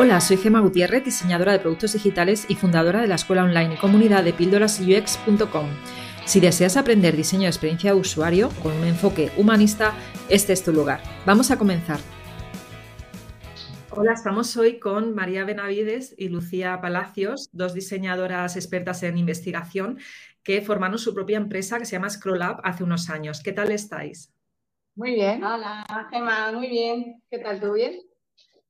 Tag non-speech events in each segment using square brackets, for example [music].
Hola, soy Gema Gutiérrez, diseñadora de productos digitales y fundadora de la escuela online y comunidad de píldorasux.com. Si deseas aprender diseño de experiencia de usuario con un enfoque humanista, este es tu lugar. Vamos a comenzar. Hola, estamos hoy con María Benavides y Lucía Palacios, dos diseñadoras expertas en investigación que formaron su propia empresa que se llama Scroll hace unos años. ¿Qué tal estáis? Muy bien. Hola, Gemma, muy bien. ¿Qué tal? ¿Todo bien?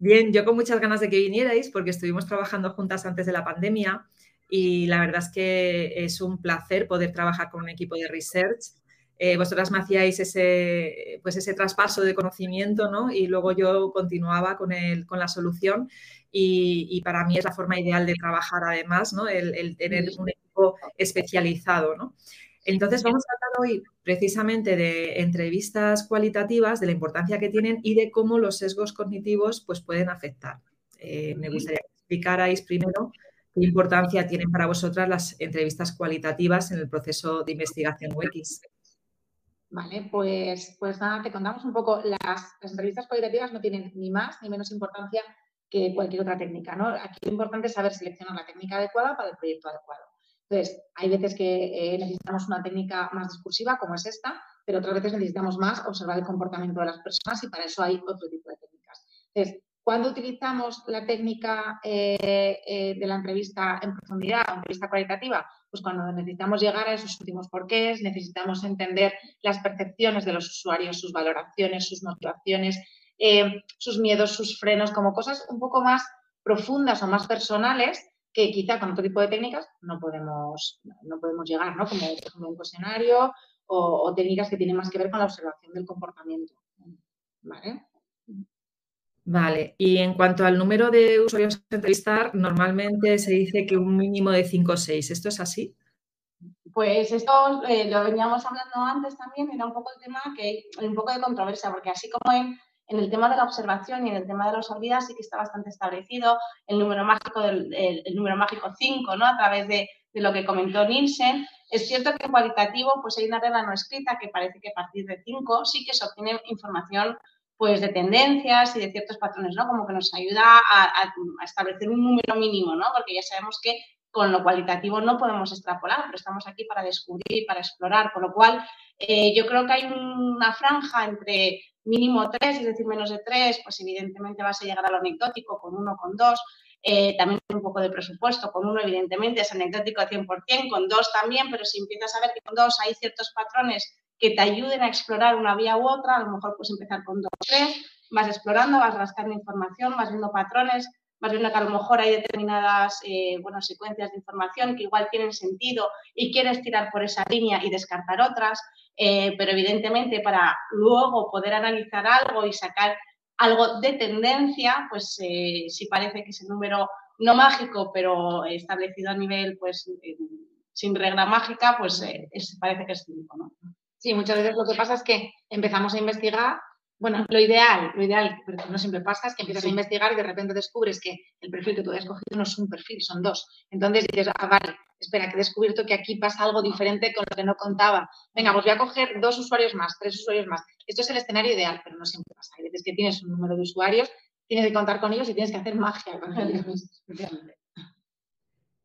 Bien, yo con muchas ganas de que vinierais porque estuvimos trabajando juntas antes de la pandemia y la verdad es que es un placer poder trabajar con un equipo de research. Eh, vosotras me hacíais ese, pues ese traspaso de conocimiento ¿no? y luego yo continuaba con, el, con la solución y, para mí es la forma ideal de trabajar además, ¿no? el, el tener un equipo especializado. ¿no? Entonces vamos a hablar hoy precisamente de entrevistas cualitativas, de la importancia que tienen y de cómo los sesgos cognitivos pues, pueden afectar. Eh, me gustaría que explicarais primero qué importancia tienen para vosotras las entrevistas cualitativas en el proceso de investigación UX. Vale, pues, pues nada, te contamos un poco. Las, las, entrevistas cualitativas no tienen ni más ni menos importancia que cualquier otra técnica. ¿no? Aquí lo importante es saber seleccionar la técnica adecuada para el proyecto adecuado. Entonces, hay veces que eh, necesitamos una técnica más discursiva, como es esta, pero otras veces necesitamos más observar el comportamiento de las personas y para eso hay otro tipo de técnicas. Entonces, cuando utilizamos la técnica eh, eh, de la entrevista en profundidad, la entrevista cualitativa, pues cuando necesitamos llegar a esos últimos porqués, necesitamos entender las percepciones de los usuarios, sus valoraciones, sus motivaciones, sus miedos, sus frenos, como cosas un poco más profundas o más personales que quizá con otro tipo de técnicas no podemos, no podemos llegar, ¿no? Como, un cuestionario o, técnicas que tienen más que ver con la observación del comportamiento. ¿Vale? Vale, y en cuanto al número de usuarios a entrevistar, normalmente se dice que un mínimo de 5 o 6. ¿Esto es así? Pues esto eh, lo veníamos hablando antes también, era un poco el tema que hay un poco de controversia, porque así como en en el tema de la observación y en el tema de los olvidas sí que está bastante establecido el número mágico el, número mágico 5, ¿no? A través de, lo que comentó Nielsen. Es cierto que cualitativo pues hay una regla no escrita que parece que a partir de 5 sí que se obtiene información pues de tendencias y de ciertos patrones, ¿no? Como que nos ayuda a, establecer un número mínimo, ¿no? Porque ya sabemos que con lo cualitativo no podemos extrapolar, pero estamos aquí para descubrir para explorar, con lo cual eh, yo creo que hay una franja entre mínimo tres, es decir, menos de tres, pues evidentemente vas a llegar a lo anecdótico con uno, con dos. Eh, también un poco de presupuesto, con uno evidentemente es anecdótico al 100%, con dos también, pero si empiezas a ver que con dos hay ciertos patrones que te ayuden a explorar una vía u otra, a lo mejor puedes empezar con dos tres, vas explorando, vas rascando información, vas viendo patrones, vas viendo que a lo mejor hay determinadas eh, bueno, secuencias de información que igual tienen sentido y quieres tirar por esa línea y descartar otras. Eh, pero evidentemente para luego poder analizar algo y sacar algo de tendencia, pues eh, si parece que ese número no mágico, pero establecido a nivel, pues sin regla mágica, pues parece que es 5, ¿no? Sí, muchas veces lo que pasa es que empezamos a investigar bueno, lo ideal, lo ideal, pero no siempre pasa, es que empiezas a investigar y de repente descubres que el perfil que tú has escogido no es un perfil, son dos. Entonces dices, ah, vale, espera, que he descubierto que aquí pasa algo diferente con lo que no contaba. Venga, pues voy a coger dos usuarios más, tres usuarios más. Esto es el escenario ideal, pero no siempre pasa. Hay veces que tienes un número de usuarios, tienes que contar con ellos y tienes que hacer magia con ellos.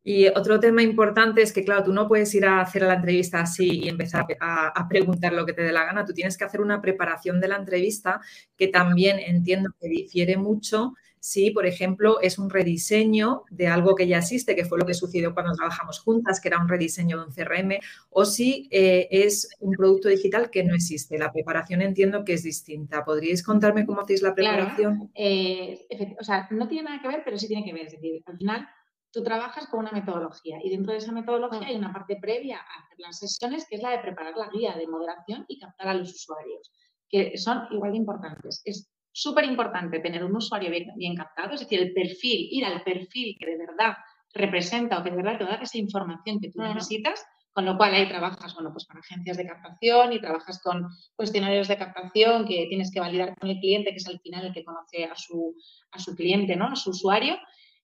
Y otro tema importante es que, claro, tú no puedes ir a hacer la entrevista así y empezar a, preguntar lo que te dé la gana. Tú tienes que hacer una preparación de la entrevista que también entiendo que difiere mucho si, por ejemplo, es un rediseño de algo que ya existe, que fue lo que sucedió cuando trabajamos juntas, que era un rediseño de un CRM, o si eh, es un producto digital que no existe. La preparación entiendo que es distinta. ¿Podríais contarme cómo hacéis la preparación? Eh, o sea, no tiene nada que ver, pero sí tiene que ver. Es decir, al final tú trabajas con una metodología y dentro de esa metodología hay una parte previa a hacer las sesiones que es la de preparar la guía de moderación y captar a los usuarios, que son igual de importantes. Es súper importante tener un usuario bien, captado, es decir, el perfil, ir al perfil que de verdad representa o que de verdad te da esa información que tú necesitas, con lo cual ahí trabajas, bueno, pues con agencias de captación y trabajas con cuestionarios de captación que tienes que validar con el cliente, que es al final el que conoce a su, a su cliente, ¿no? A su usuario.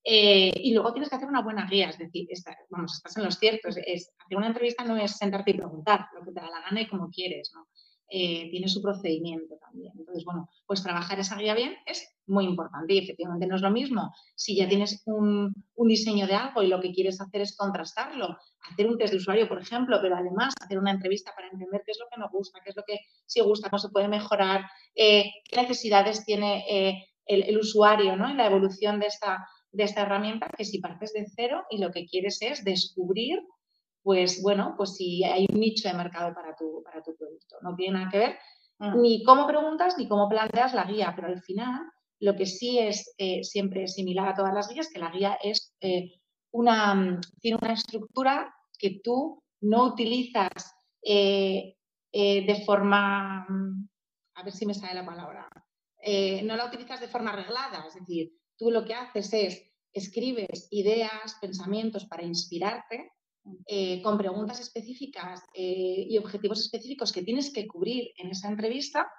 Eh, y luego tienes que hacer una buena guía, es decir, vamos, estás en los ciertos. Hacer una entrevista no es sentarte y preguntar lo que te da la gana y como quieres, ¿no? Eh, tiene su procedimiento también. Entonces, bueno, pues trabajar esa guía bien es muy importante. Y efectivamente no es lo mismo si ya tienes un, diseño de algo y lo que quieres hacer es contrastarlo, hacer un test de usuario, por ejemplo, pero además hacer una entrevista para entender qué es lo que nos gusta, qué es lo que sí gusta, cómo se puede mejorar, eh, qué necesidades tiene eh, el, usuario ¿no? en la evolución de esta, de esta herramienta, que si partes de cero y lo que quieres es descubrir pues bueno, pues si hay un nicho de mercado para tu, para tu producto. No tiene nada que ver mm. ni cómo preguntas ni cómo planteas la guía, pero al final lo que sí es eh, siempre similar a todas las guías, que la guía es eh, una, mm, tiene una estructura que tú no utilizas eh, de forma, mm, a ver si me sale la palabra, no la utilizas de forma arreglada, es decir, tú lo que haces es escribes ideas, pensamientos para inspirarte eh, con preguntas específicas eh, y objetivos específicos que tienes que cubrir en esa entrevista,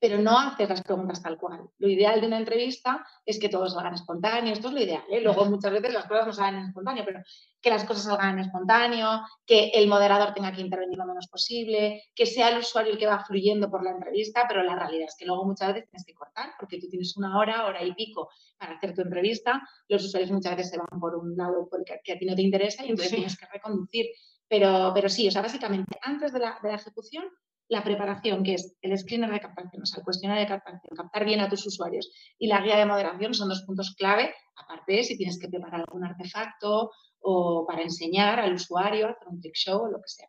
pero no haces las preguntas tal cual. Lo ideal de una entrevista es que todos salgan espontáneos, esto es lo ideal. ¿eh? Luego muchas veces las cosas no salen en espontáneo, pero que las cosas salgan en espontáneo, que el moderador tenga que intervenir lo menos posible, que sea el usuario el que va fluyendo por la entrevista, pero la realidad es que luego muchas veces tienes que cortar porque tú tienes una hora, hora y pico para hacer tu entrevista, los usuarios muchas veces se van por un lado porque que a ti no te interesa y entonces tienes que reconducir. Pero, pero sí, o sea, básicamente antes de la, de la ejecución la preparación, que es el screener de captación, o sea, el cuestionario de captación, captar bien a tus usuarios y la guía de moderación son dos puntos clave, aparte de si tienes que preparar algún artefacto o para enseñar al usuario, hacer un trick show o lo que sea.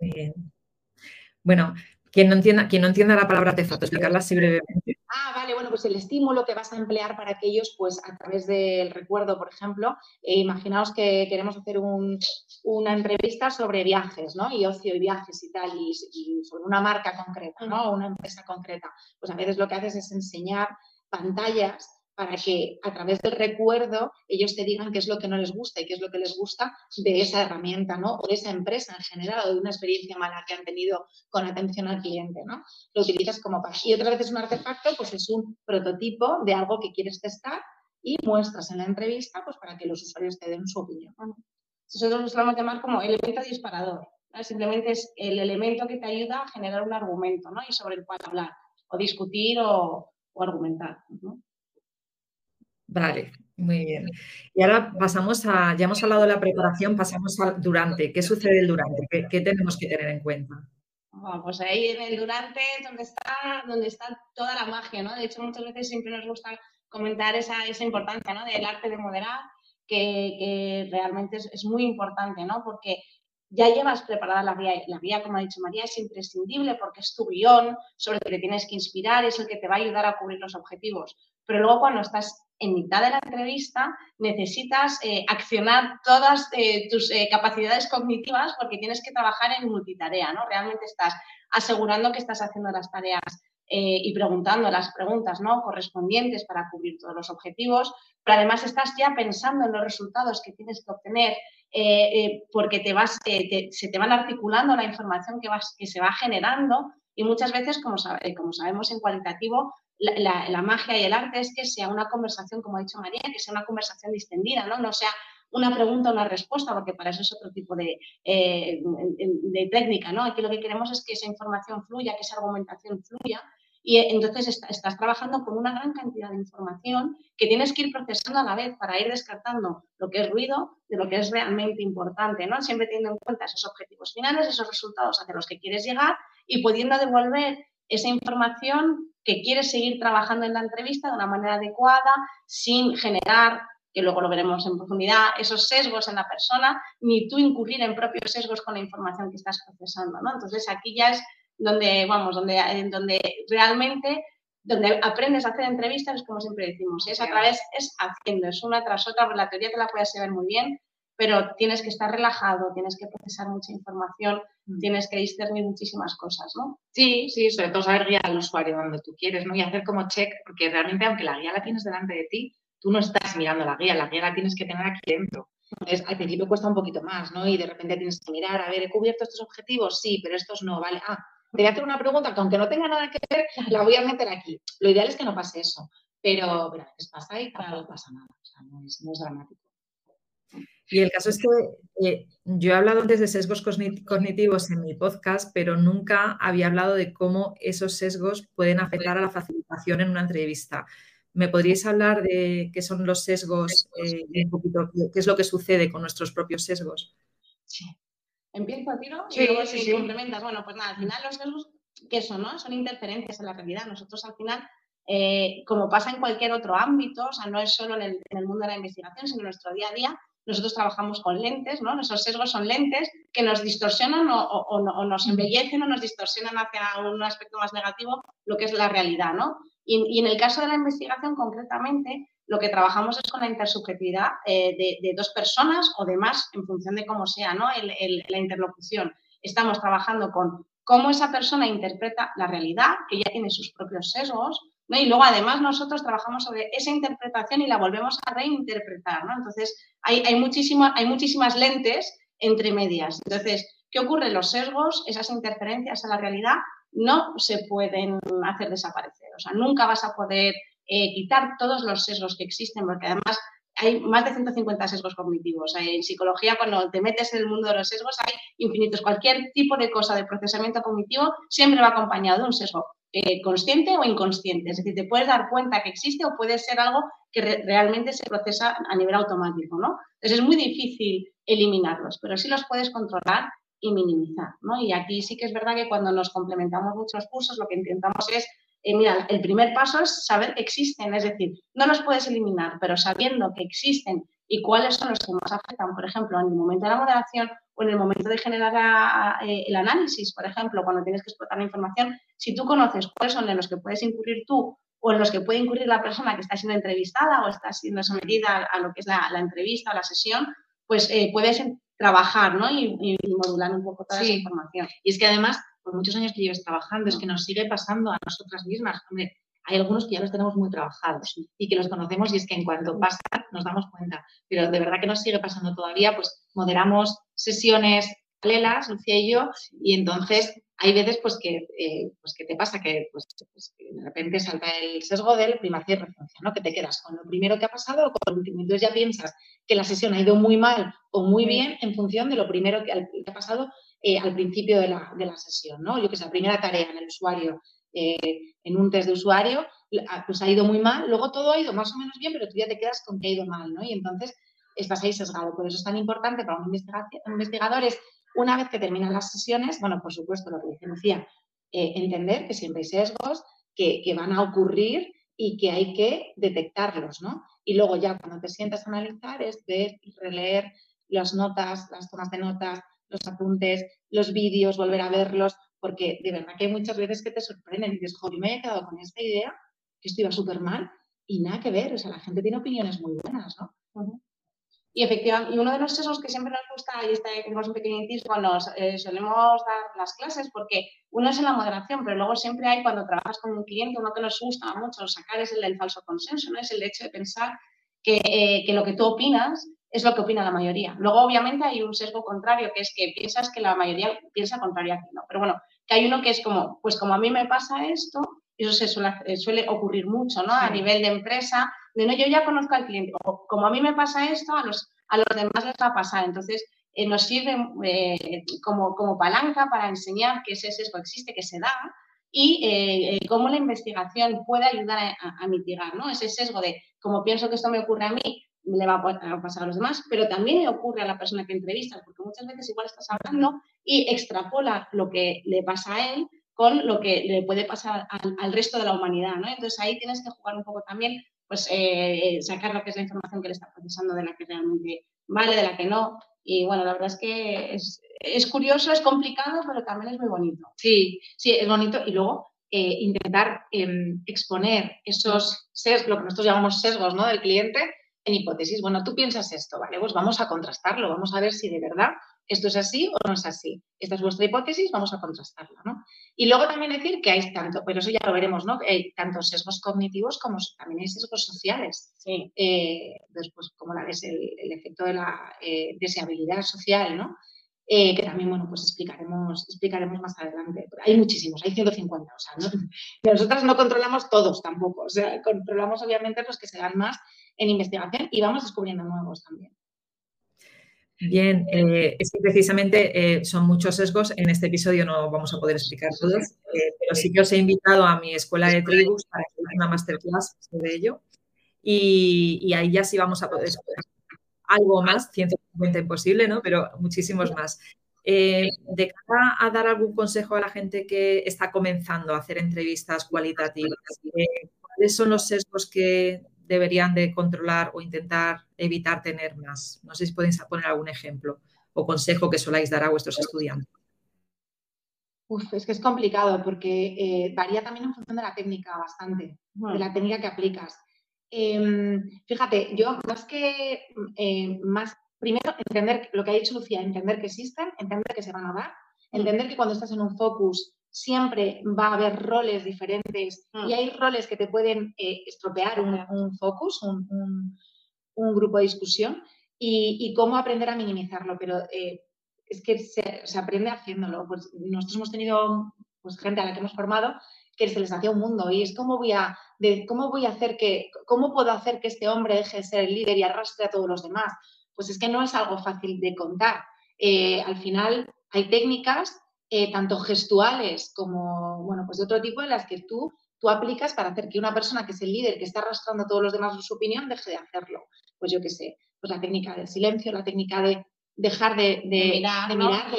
Muy bien. Bueno, quien no entienda, quien no entienda la palabra artefacto, explicarla así brevemente. Ah, vale, bueno, pues el estímulo que vas a emplear para que ellos, pues a través del recuerdo, por ejemplo, eh, imaginaos que queremos hacer una entrevista sobre viajes, ¿no? Y ocio y viajes y tal, y, y sobre una marca concreta, ¿no? Una empresa concreta. Pues a veces lo que haces es enseñar pantallas para que a través del recuerdo ellos te digan qué es lo que no les gusta y qué es lo que les gusta de esa herramienta, ¿no? O de esa empresa en general o de una experiencia mala que han tenido con atención al cliente, ¿no? Lo utilizas como para... Y otra vez es un artefacto, pues es un prototipo de algo que quieres testar y muestras en la entrevista, pues para que los usuarios te den su opinión. Nosotros lo solemos llamar como elemento disparador. Simplemente es el elemento que te ayuda a generar un argumento, ¿no? Y sobre el cual hablar, o discutir o, argumentar. Vale, muy bien. Y ahora pasamos a, ya hemos hablado de la preparación, pasamos al durante. ¿Qué sucede el durante? ¿Qué, tenemos que tener en cuenta? pues ahí en el durante es donde está, donde está toda la magia, ¿no? De hecho, muchas veces siempre nos gusta comentar esa, esa importancia, ¿no? Del arte de moderar, que, realmente es, es, muy importante, ¿no? Porque ya llevas preparada la vía, la vía, como ha dicho María, es imprescindible porque es tu guion sobre el que tienes que inspirar, es el que te va a ayudar a cubrir los objetivos. Pero luego cuando estás en mitad de la entrevista necesitas eh, accionar todas eh, tus eh, capacidades cognitivas porque tienes que trabajar en multitarea, ¿no? Realmente estás asegurando que estás haciendo las tareas y preguntando las preguntas ¿no? correspondientes para cubrir todos los objetivos, pero además estás ya pensando en los resultados que tienes que obtener porque te vas, se te van articulando la información que, vas, que se va generando y muchas veces, como, como sabemos en cualitativo, la, magia y el arte es que sea una conversación, como ha dicho María, que sea una conversación distendida, ¿no? No sea una pregunta o una respuesta, porque para eso es otro tipo de, eh, de, técnica, ¿no? Aquí lo que queremos es que esa información fluya, que esa argumentación fluya, y entonces estás trabajando con una gran cantidad de información que tienes que ir procesando a la vez para ir descartando lo que es ruido de lo que es realmente importante, ¿no? Siempre teniendo en cuenta esos objetivos finales, esos resultados hacia los que quieres llegar y pudiendo devolver esa información que quieres seguir trabajando en la entrevista de una manera adecuada, sin generar, que luego lo veremos en profundidad, esos sesgos en la persona, ni tú incurrir en propios sesgos con la información que estás procesando, ¿no? Entonces aquí ya es donde, vamos, donde, donde realmente donde aprendes a hacer entrevistas es como siempre decimos, es a través, es haciendo, es una tras otra, la teoría te la puedes saber muy bien, pero tienes que estar relajado, tienes que procesar mucha información, mm. tienes que discernir muchísimas cosas, ¿no? Sí, sí, sobre todo saber guiar al usuario donde tú quieres, ¿no? Y hacer como check, porque realmente aunque la guía la tienes delante de ti, tú no estás mirando la guía, la guía la tienes que tener aquí dentro. Entonces, al principio cuesta un poquito más, ¿no? Y de repente tienes que mirar, a ver, ¿he cubierto estos objetivos? Sí, pero estos no, ¿vale? Ah, te voy a hacer una pregunta que aunque no tenga nada que ver, la voy a meter aquí. Lo ideal es que no pase eso, pero, pero a veces pasa y no pasa nada, o sea, no es dramático. Y el caso es que eh, yo he hablado antes de sesgos cognitivos en mi podcast, pero nunca había hablado de cómo esos sesgos pueden afectar a la facilitación en una entrevista. ¿Me podríais hablar de qué son los sesgos eh, y un poquito qué es lo que sucede con nuestros propios sesgos? Sí. Empiezo a tiro y luego si complementas. Bueno, pues nada, al final los sesgos, ¿qué son? No? Son interferencias en la realidad. Nosotros al final eh, como pasa en cualquier otro ámbito, o sea, no es solo en el, en el, mundo de la investigación, sino en nuestro día a día, nosotros trabajamos con lentes, ¿no? Nuestros sesgos son lentes que nos distorsionan o, nos embellecen o nos distorsionan hacia un aspecto más negativo, lo que es la realidad, ¿no? Y, en el caso de la investigación, concretamente, lo que trabajamos es con la intersubjetividad eh, de, dos personas o de más, en función de cómo sea, ¿no? la interlocución. Estamos trabajando con cómo esa persona interpreta la realidad, que ya tiene sus propios sesgos, y luego además nosotros trabajamos sobre esa interpretación y la volvemos a reinterpretar. ¿no? Entonces hay, hay, hay muchísimas lentes entre medias. Entonces, ¿qué ocurre? Los sesgos, esas interferencias a la realidad, no se pueden hacer desaparecer. O sea, nunca vas a poder eh, quitar todos los sesgos que existen, porque además hay más de 150 sesgos cognitivos. En psicología, cuando te metes en el mundo de los sesgos, hay infinitos. Cualquier tipo de cosa de procesamiento cognitivo siempre va acompañado de un sesgo eh, consciente o inconsciente. Es decir, te puedes dar cuenta que existe o puede ser algo que realmente se procesa a nivel automático, ¿no? Entonces es muy difícil eliminarlos, pero sí los puedes controlar y minimizar, ¿no? Y aquí sí que es verdad que cuando nos complementamos muchos cursos, lo que intentamos es, eh, mira, el primer paso es saber que existen, es decir, no los puedes eliminar, pero sabiendo que existen y cuáles son los que más afectan, por ejemplo, en el momento de la moderación o en el momento de generar eh, el análisis, por ejemplo, cuando tienes que explotar la información, si tú conoces cuáles son en los que puedes incurrir tú o en los que puede incurrir la persona que está siendo entrevistada o está siendo sometida a lo que es la, entrevista o la sesión, pues eh, puedes trabajar ¿no? y, modular un poco toda esa información. Y es que además, por muchos años que lleves trabajando, es que nos sigue pasando a nosotras mismas. Hombre, hay algunos que ya los tenemos muy trabajados y que los conocemos y es que en cuanto pasa nos damos cuenta. Pero de verdad que nos sigue pasando todavía, pues moderamos sesiones paralelas, Lucía y yo, y entonces hay veces pues que, eh, pues que te pasa que, pues, pues, que, de repente salta el sesgo del primacía y referencia, ¿no? Que te quedas con lo primero que ha pasado o con lo último. Entonces ya piensas que la sesión ha ido muy mal o muy bien en función de lo primero que, ha pasado eh, al principio de la, de la, sesión, ¿no? Yo que sé, la primera tarea en el usuario, eh, en un test de usuario, pues ha ido muy mal, luego todo ha ido más o menos bien, pero tú ya te quedas con que ha ido mal, ¿no? Y entonces estás ahí sesgado. Por eso es tan importante para un investigador es una vez que terminan las sesiones, bueno, por supuesto, lo que dice Lucía, eh, entender que siempre hay sesgos que, van a ocurrir y que hay que detectarlos, ¿no? Y luego ya cuando te sientas a analizar es ver releer las notas, las tomas de notas, los apuntes, los vídeos, volver a verlos, porque de verdad que hay muchas veces que te sorprenden y dices, joder, me he quedado con esta idea, que esto iba súper mal, y nada que ver, o sea, la gente tiene opiniones muy buenas, ¿no? Y efectivamente, y uno de los sesos que siempre nos gusta, y este tenemos un pequeño inciso, cuando eh, solemos dar las clases, porque uno es en la moderación, pero luego siempre hay cuando trabajas con un cliente, uno que nos gusta mucho sacar es el del falso consenso, ¿no? Es el hecho de pensar que, eh, que lo que tú opinas es lo que opina la mayoría. Luego, obviamente, hay un sesgo contrario, que es que piensas que la mayoría piensa contrario a ti, ¿no? Pero bueno, que hay uno que es como, pues como a mí me pasa esto, eso se suele, eh, suele ocurrir mucho, ¿no? A nivel de empresa, de no, yo ya conozco al cliente, o como a mí me pasa esto, a los, a los demás les va a pasar. Entonces, eh, nos sirve eh, como, como palanca para enseñar que ese sesgo existe, que se da, y cómo la investigación puede ayudar a, mitigar ¿no? ese sesgo de, como pienso que esto me ocurre a mí, le va a pasar a los demás, pero también le ocurre a la persona que entrevistas, porque muchas veces igual estás hablando y extrapola lo que le pasa a él con lo que le puede pasar al, resto de la humanidad, ¿no? Entonces ahí tienes que jugar un poco también, pues eh, sacar lo que es la información que le está procesando, de la que realmente vale, de la que no. Y bueno, la verdad es que es, curioso, es complicado, pero también es muy bonito. Sí, sí, es bonito. Y luego eh, intentar em, exponer esos sesgos, lo que nosotros llamamos sesgos, ¿no? Del cliente, en hipótesis. Bueno, tú piensas esto, ¿vale? Pues vamos a contrastarlo, vamos a ver si de verdad esto es así o no es así. Esta es vuestra hipótesis, vamos a contrastarla, ¿no? Y luego también decir que hay tanto, pero eso ya lo veremos, ¿no? hay tantos sesgos cognitivos como también hay sesgos sociales. Sí. Eh, después, como la es el, efecto de la eh, deseabilidad social, ¿no? Eh, que también, bueno, pues explicaremos, explicaremos más adelante. hay muchísimos, hay 150, o sea, ¿no? [laughs] nosotras no controlamos todos tampoco, o sea, controlamos obviamente los que se dan más en investigación y vamos descubriendo nuevos también. Bien, eh, es que precisamente eh, son muchos sesgos. En este episodio no vamos a poder explicar todos, eh, pero sí que os he invitado a mi escuela de tribus para que una masterclass sobre ello. Y, ahí ya sí vamos a poder algo más, 150 imposible, ¿no? Pero muchísimos más. de cara a dar algún consejo a la gente que está comenzando a hacer entrevistas cualitativas, ¿cuáles son los sesgos que deberían de controlar o intentar evitar tener más? No sé si podéis poner algún ejemplo o consejo que soláis dar a vuestros estudiantes. Uf, es que es complicado porque eh, varía también en función de la técnica bastante, de la técnica que aplicas. Em, fíjate, yo más que, eh, más, primero entender lo que ha dicho Lucía, entender que existen, entender que se van a dar, entender que cuando estás en un focus siempre va a haber roles diferentes y mm. hay roles que te pueden eh, estropear un, focus, un, grupo de discusión y, cómo aprender a minimizarlo. Pero eh, es que se, aprende haciéndolo. Pues nosotros hemos tenido pues, gente a la que hemos formado que se les hacía un mundo y es cómo voy a, de, cómo voy a hacer que, cómo puedo hacer que este hombre deje de ser el líder y arrastre a todos los demás. Pues es que no es algo fácil de contar. Eh, al final hay técnicas eh, tanto gestuales como, bueno, pues de otro tipo en las que tú, tú aplicas para hacer que una persona que es el líder, que está arrastrando a todos los demás su opinión, deje de hacerlo. Pues yo qué sé, pues la técnica del silencio, la técnica de dejar de, mirar,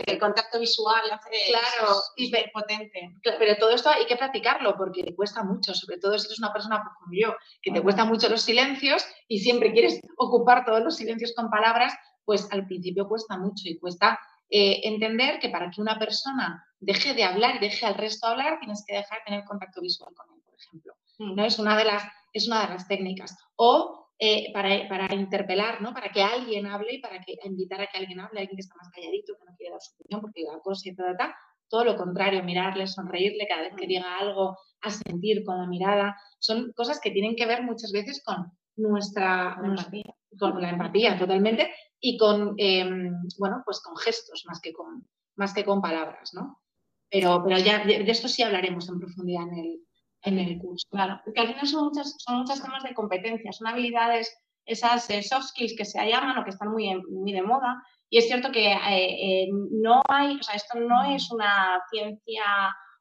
el contacto visual hace claro, y potente. Pero todo esto hay que practicarlo porque te cuesta mucho, sobre todo si eres una persona pues, como yo, que te cuesta mucho los silencios y siempre quieres ocupar todos los silencios con palabras, pues al principio cuesta mucho y cuesta eh, entender que para que una persona deje de hablar y deje al resto hablar, tienes que dejar de tener contacto visual con él, por ejemplo. Mm. ¿no? Es, una de las, es una de las técnicas. O eh, para, para, interpelar, ¿no? Para que alguien hable y para que invitar a que alguien hable, alguien que está más calladito, que no quiere dar su opinión porque la cosa y tal, todo lo contrario, mirarle, sonreírle cada vez que mm. diga algo, a sentir con la mirada, son cosas que tienen que ver muchas veces con nuestra, empatía. con la empatía totalmente y con, em, bueno, pues con gestos más que con, más que con palabras, ¿no? Pero, pero ya de, esto sí hablaremos en profundidad en el, en el curso. Claro, porque al final son muchas, son muchas temas de competencias, son habilidades, esas soft skills que se llaman o que están muy, muy de moda. Y es cierto que eh, eh, no hay, o sea, esto no es una ciencia,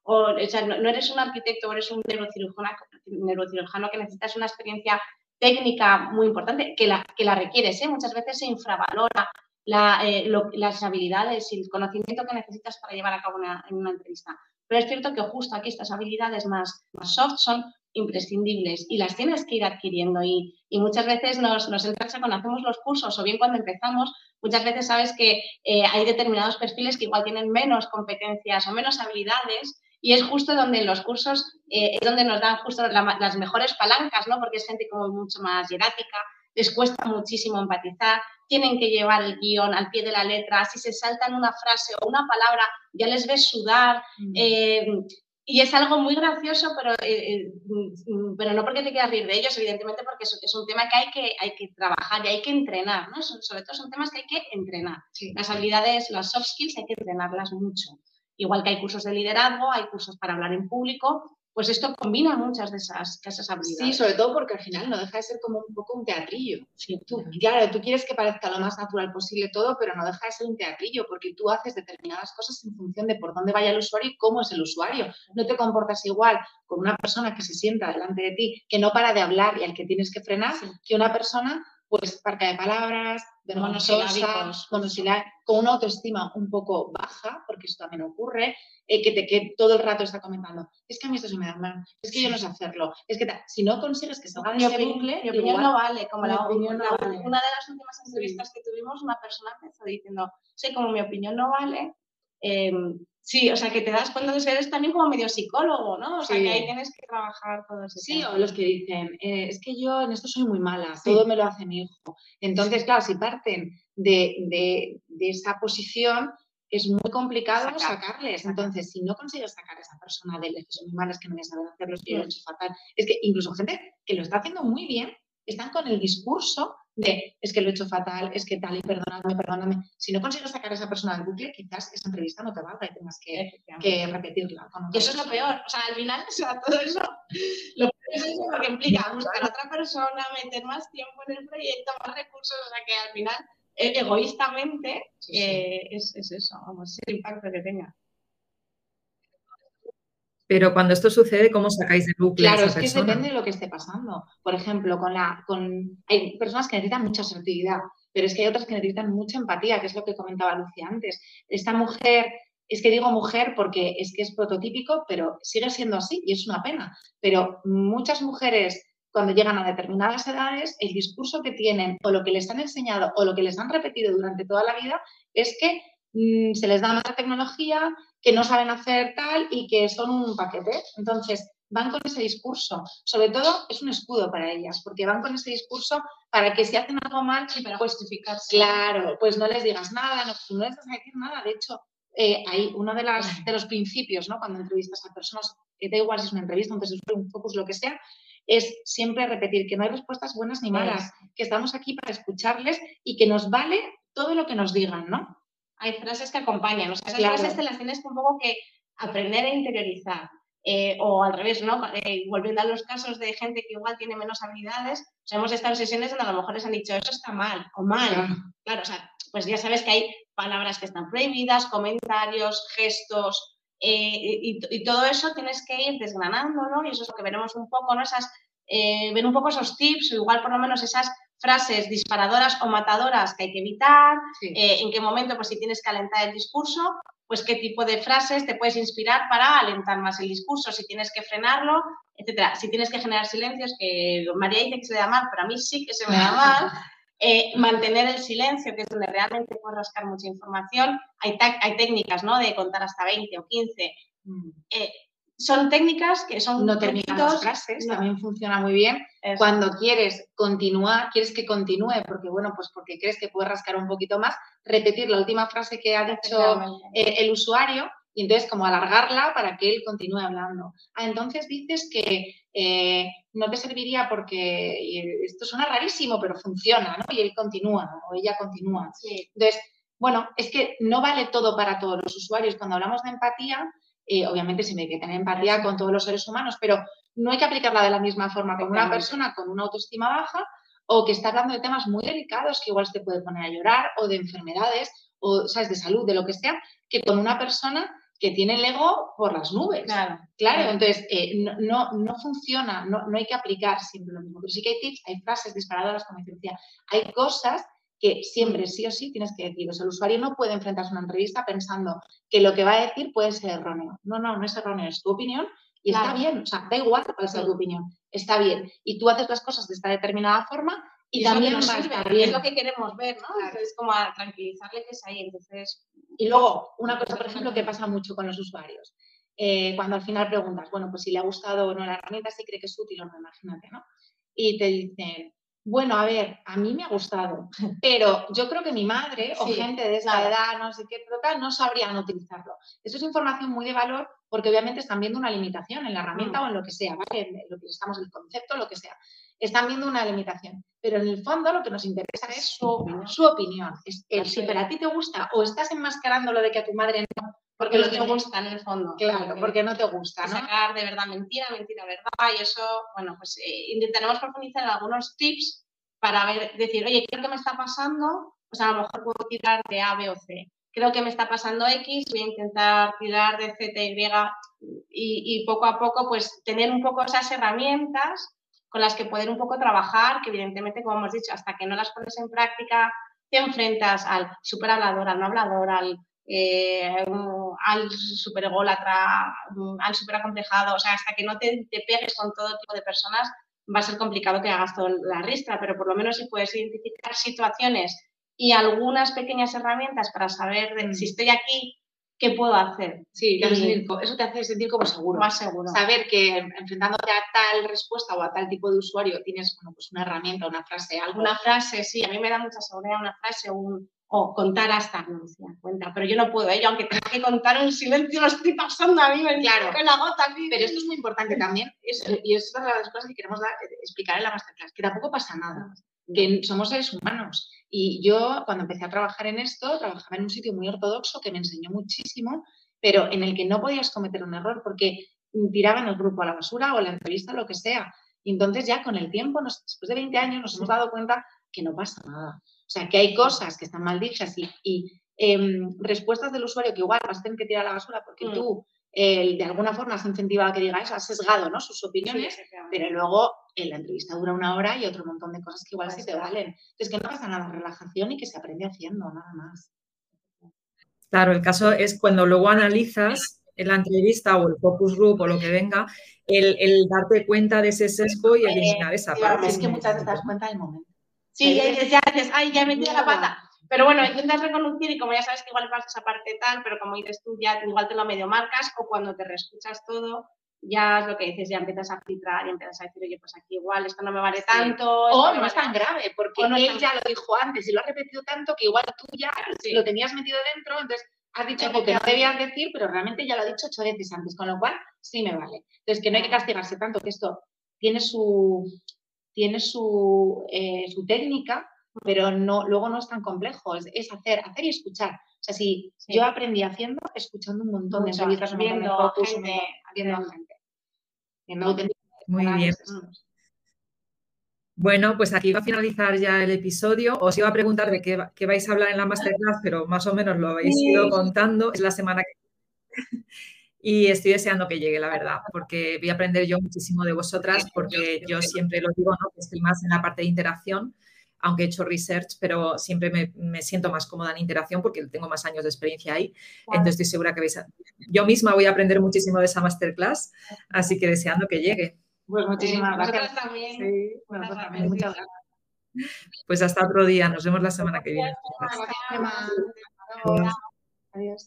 o, o sea, no, eres un arquitecto o eres un neurocirujano, neurocirujano que necesitas una experiencia técnica muy importante, que la, que la requieres. ¿eh? Muchas veces se infravalora eh, las habilidades y el conocimiento que necesitas para llevar a cabo una, en una entrevista. Pero es cierto que justo aquí estas habilidades más, más soft son imprescindibles y las tienes que ir adquiriendo y, muchas veces nos, nos entracha cuando hacemos los cursos o bien cuando empezamos, muchas veces sabes que eh, hay determinados perfiles que igual tienen menos competencias o menos habilidades y es justo donde en los cursos eh, es donde nos dan justo las mejores palancas, ¿no? Porque es gente como mucho más hierática, les cuesta muchísimo empatizar, tienen que llevar el guion al pie de la letra, si se saltan una frase o una palabra, ya les ves sudar. Mm. Eh, y es algo muy gracioso, pero, eh, pero no porque te quieras rir de ellos, evidentemente porque es, un tema que hay, que hay que trabajar y hay que entrenar, ¿no? Sobre todo son temas que hay que entrenar. Las habilidades, las soft skills hay que entrenarlas mucho. Igual que hay cursos de liderazgo, hay cursos para hablar en público, pues esto combina muchas de esas, habilidades. Sí, sobre todo porque al final no deja de ser como un poco un teatrillo. Sí, tú, claro, tú quieres que parezca lo más natural posible todo, pero no deja de ser un teatrillo porque tú haces determinadas cosas en función de por dónde vaya el usuario y cómo es el usuario. No te comportas igual con una persona que se sienta delante de ti, que no para de hablar y al que tienes que frenar, que una persona pues parca de palabras, monosílabicos, con una autoestima un poco baja, porque eso también ocurre, eh, que, te, que todo el rato está comentando, es que a mí esto se me da mal, es que yo no sé hacerlo, es que si no consigues que salga de ese bucle... Mi opinión no vale, como la, opinión no vale. Una de las últimas entrevistas que tuvimos, una persona empezó diciendo, sí, como mi opinión no vale, eh, Sí, o sea, que te das cuenta de que eres también como medio psicólogo, ¿no? O sea, que ahí tienes que trabajar todo ese Sí, o los que dicen, eh, es que yo en esto soy muy mala, todo me lo hace mi hijo. Entonces, claro, si parten de, esa posición, es muy complicado sacarles. Entonces, si no consigues sacar a esa persona de él, que son muy malas, que no me saben hacerlo, es que lo he hecho fatal. Es que incluso gente que lo está haciendo muy bien, están con el discurso de es que lo he hecho fatal, es que tal y perdóname, perdóname. Si no consigues sacar a esa persona del bucle, quizás esa entrevista no te valga y tengas que, que repetirla. y eso es lo peor. O sea, al final, o sea, todo eso lo peor es eso porque implica [laughs] buscar a otra persona, meter más tiempo en el proyecto, más recursos, o sea que al final e-, egoístamente, eh, es, eso, vamos, el impacto que tenga. Pero cuando esto sucede, ¿cómo sacáis de bucle Claro, a esa es que depende de lo que esté pasando. Por ejemplo, con la, con, hay personas que necesitan mucha asertividad, pero es que hay otras que necesitan mucha empatía, que es lo que comentaba Lucía antes. Esta mujer, es que digo mujer porque es que es prototípico, pero sigue siendo así y es una pena. Pero muchas mujeres, cuando llegan a determinadas edades, el discurso que tienen o lo que les han enseñado o lo que les han repetido durante toda la vida es que mm, se les da más tecnología, que no saben hacer tal y que son un paquete. Entonces, van con ese discurso. Sobre todo, es un escudo para ellas, porque van con ese discurso para que si hacen algo mal, para pues justificarse. Claro, pues no les digas nada, no, no les vas a decir nada. De hecho, eh, hay uno de, las, de los principios, ¿no? Cuando entrevistas a personas, que da igual si es una entrevista, de un focus, lo que sea, es siempre repetir que no hay respuestas buenas ni malas, que estamos aquí para escucharles y que nos vale todo lo que nos digan, ¿no? Hay frases que acompañan, o sea, esas Claro. frases te las tienes que un poco que aprender a interiorizar. eh, o al revés, ¿no? Eh, volviendo a los casos de gente que igual tiene menos habilidades, o sea, hemos estado en sesiones donde a lo mejor les han dicho eso está mal o mal. Claro. Claro, o sea, pues ya sabes que hay palabras que están prohibidas, comentarios, gestos, eh, y, y todo eso tienes que ir desgranándolo y eso es lo que veremos un poco, ¿no? Esas, ver un poco esos tips o igual por lo menos esas frases disparadoras o matadoras que hay que evitar, Sí. eh, en qué momento, pues si tienes que alentar el discurso, pues qué tipo de frases te puedes inspirar para alentar más el discurso, si tienes que frenarlo, etcétera. Si tienes que generar silencios, que María dice que se le da mal, pero a mí sí que se me da mal. [laughs] Eh, mantener el silencio, que es donde realmente puedes rascar mucha información. Hay, hay técnicas, ¿no? De contar hasta 20 o 15. Mm. Eh, son técnicas que son No las frases, no. también funciona muy bien. Eso. Cuando quieres continuar, quieres que continúe, porque bueno, pues porque crees que puedes rascar un poquito más, repetir la última frase que ha dicho eh, el usuario y entonces como alargarla para que él continúe hablando. Ah, entonces dices que eh, no te serviría porque esto suena rarísimo, pero funciona, ¿no? Y él continúa o ella continúa. Sí. Entonces, bueno, es que no vale todo para todos los usuarios. Cuando hablamos de empatía, eh, obviamente siempre hay que tener empatía con todos los seres humanos, pero no hay que aplicarla de la misma forma con una persona con una autoestima baja o que está hablando de temas muy delicados que igual te puede poner a llorar o de enfermedades o, ¿sabes?, de salud, de lo que sea, que con una persona que tiene el ego por las nubes. Claro. Claro, Claro. entonces eh, no, no, funciona, no, no hay que aplicar siempre lo mismo. Pero sí que hay tips, hay frases disparadoras, como decía, hay cosas que siempre sí o sí tienes que decir. O sea, el usuario no puede enfrentarse a una entrevista pensando que lo que va a decir puede ser erróneo. No, no, no es erróneo, es tu opinión y está bien. O sea, da igual cuál sea tu opinión, está bien. Y tú haces las cosas de esta determinada forma y, Y también nos va a estar bien. es lo que queremos ver, ¿no? Claro. Es como a tranquilizarle que es ahí. Entonces, Y luego, una cosa, por ejemplo, que pasa mucho con los usuarios. eh, cuando al final preguntas, bueno, pues si le ha gustado o no la herramienta, si cree que es útil o no, imagínate, ¿no? Y te dicen, bueno, a ver, a mí me ha gustado, pero yo creo que mi madre o Sí, gente de esa claro. edad, no sé qué, tal, no sabrían utilizarlo. Eso es información muy de valor porque obviamente están viendo una limitación en la herramienta Mm. o en lo que sea, ¿vale? En lo que estamos, el concepto, lo que sea. Están viendo una limitación, pero en el fondo lo que nos interesa es su opinión. Su opinión. Es el Así si para ti te gusta o estás enmascarando lo de que a tu madre no, porque no te gusta en el fondo. Claro, Porque- porque no te gusta, sacar de verdad mentira, mentira, verdad. Y eso, bueno, pues eh, intentaremos profundizar en algunos tips para ver, decir, oye, creo que me está pasando, pues a lo mejor puedo tirar de A, B o C. Creo que me está pasando X, voy a intentar tirar de Z, Y y, y poco a poco, pues tener un poco esas herramientas con las que poder un poco trabajar, que evidentemente, como hemos dicho, hasta que no las pones en práctica, te enfrentas al superhablador, al no hablador, al, eh, al superególatra, mm, al superacomplejado, o sea, hasta que no te, te pegues con todo tipo de personas, va a ser complicado que hagas toda la ristra, pero por lo menos si puedes identificar situaciones y algunas pequeñas herramientas para saber de- Mm. si estoy aquí, qué puedo hacer Sí, te Y- eso te hace sentir como seguro. más seguro. Saber que enfrentándote a tal respuesta o a tal tipo de usuario tienes bueno, pues una herramienta, una frase, algo. Una frase, sí, a mí me da mucha seguridad una frase un, o contar hasta, no se da cuenta, pero yo no puedo, ¿eh? Yo aunque tenga que contar en silencio, [laughs] lo estoy pasando a mí, me Claro. con la gota. Pero esto es muy importante también, es- y es otra de las cosas que queremos dar- explicar en la masterclass, que tampoco pasa nada, que somos seres humanos. Y yo, cuando empecé a trabajar en esto, trabajaba en un sitio muy ortodoxo que me enseñó muchísimo, pero en el que no podías cometer un error porque tiraban el grupo a la basura o la entrevista, lo que sea. Y entonces ya con el tiempo, nos- después de 20 años, nos hemos dado cuenta que no pasa nada. O sea, que hay cosas que están mal dichas y, em, respuestas del usuario que igual vas a tener que tirar a la basura porque mm. tú de alguna forma has incentivado a que diga eso, has sesgado ¿no? sus opiniones, pero luego la entrevista dura una hora y otro montón de cosas que igual sí te valen. Entonces, que no pasa nada, relajación y que se aprende haciendo, nada más. Claro, el caso es cuando luego analizas en la entrevista o el focus group o lo que venga, el, darte cuenta de ese sesgo y eliminar esa parte. Es que muchas veces te das cuenta del momento. Sí, ya dices, ya dices, ay, ya he metido la pata. Pero bueno, intentas reconocer y como ya sabes que igual pasa esa parte tal, pero como dices tú, ya igual te lo medio marcas o cuando te reescuchas todo, ya es lo que dices, ya empiezas a filtrar y empiezas a decir, oye, pues aquí igual esto no me vale tanto. O no, es tan grave, porque él ya lo dijo antes y lo ha repetido tanto que igual tú ya lo tenías metido dentro, entonces has dicho algo que no debías decir, pero realmente ya lo ha dicho ocho veces antes, con lo cual sí me vale. Entonces, que no hay que castigarse tanto, que esto tiene su, tiene su, eh, su técnica pero no, luego no es tan complejo, es, hacer, hacer y escuchar. O sea, si yo aprendí haciendo, escuchando un montón de entrevistas, viendo, gente, viendo gente. Muy bien. Bueno, pues aquí va a finalizar ya el episodio. Os iba a preguntar de qué, vais a hablar en la masterclass, pero más o menos lo habéis ido contando. Es la semana que y estoy deseando que llegue, la verdad, porque voy a aprender yo muchísimo de vosotras, porque yo siempre lo digo, ¿no? que estoy más en la parte de interacción aunque he hecho research, pero siempre me, siento más cómoda en interacción porque tengo más años de experiencia ahí. Entonces estoy segura que vais a... Yo misma voy a aprender muchísimo de esa masterclass, así que deseando que llegue. Pues muchísimas gracias. también. Sí, también. Muchas gracias. Pues hasta otro día. Nos vemos la semana que viene. Adiós.